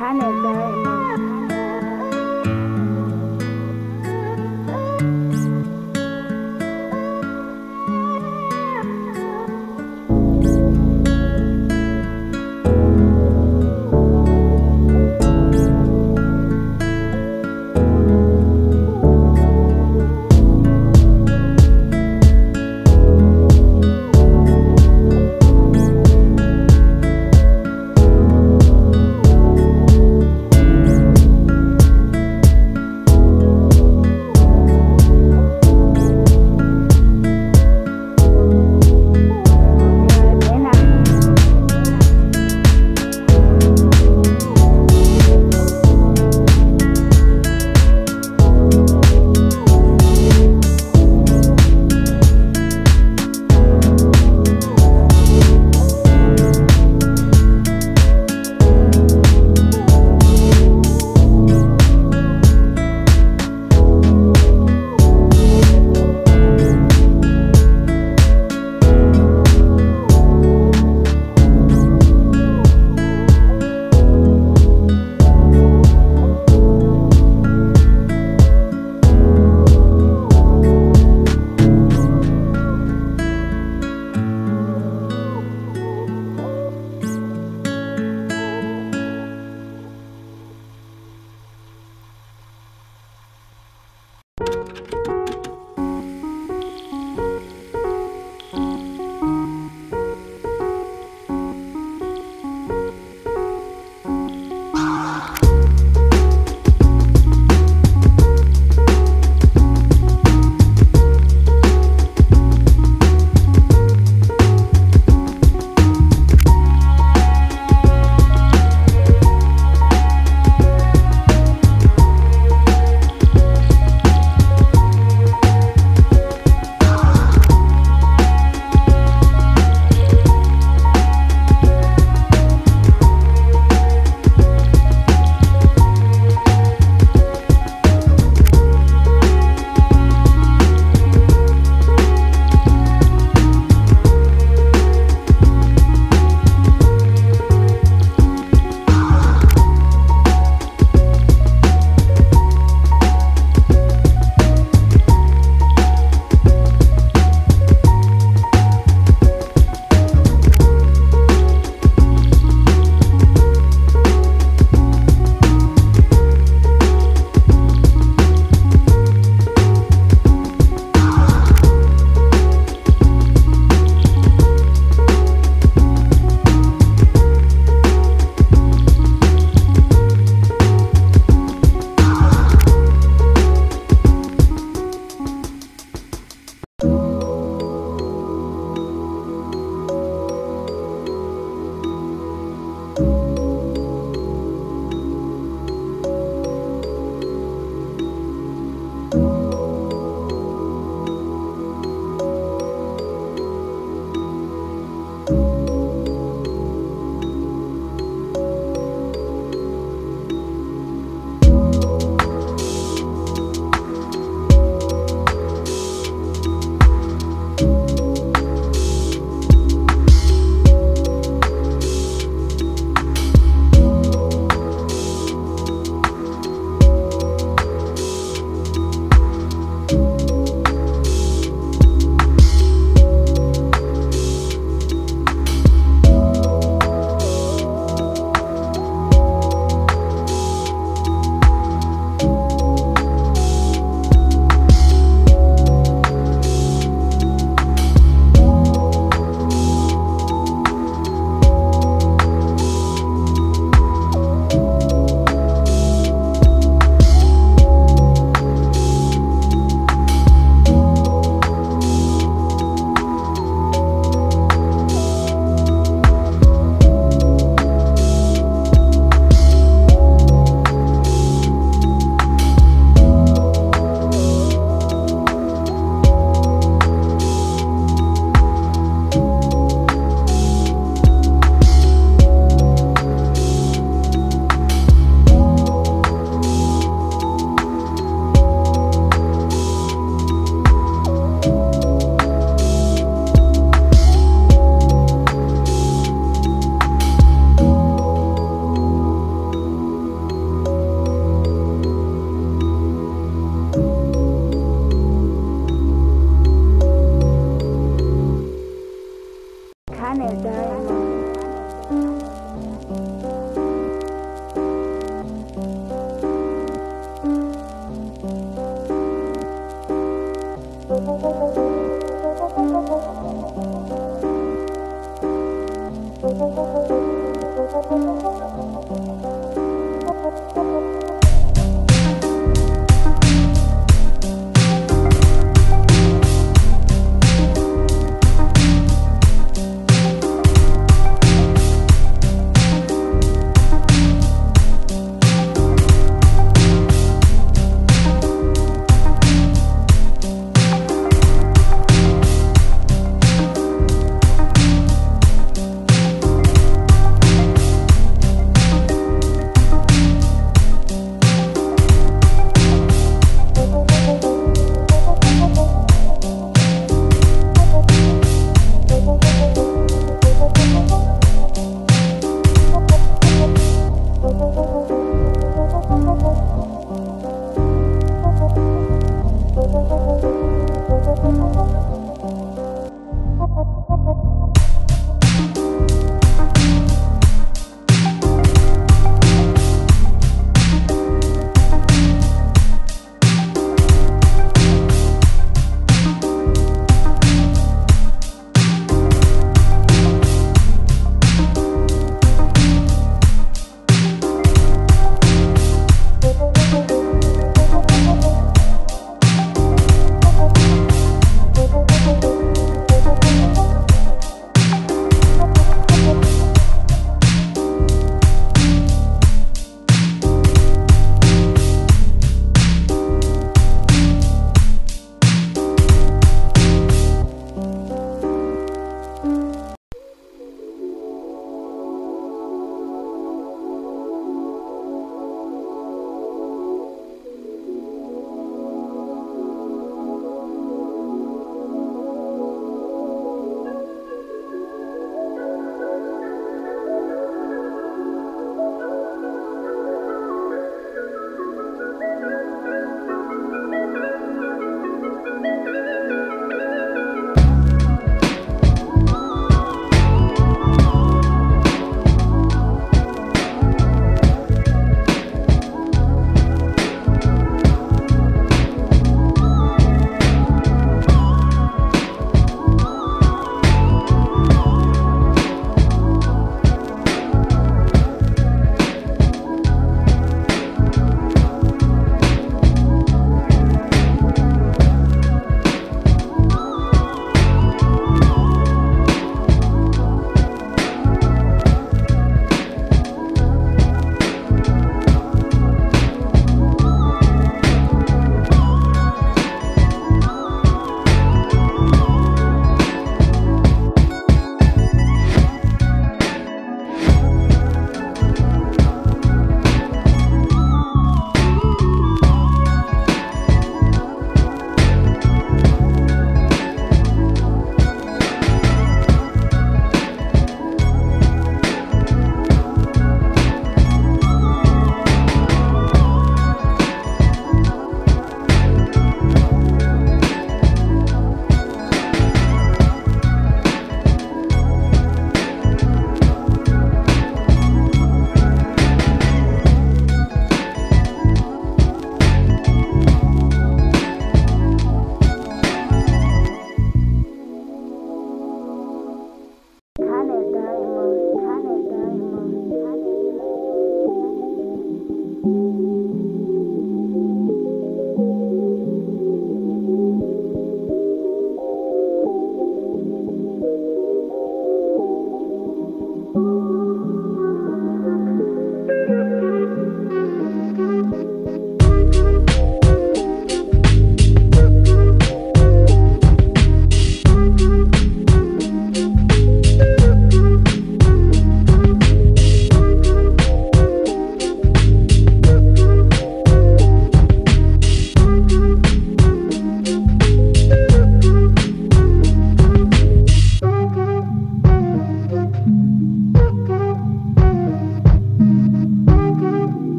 Canada.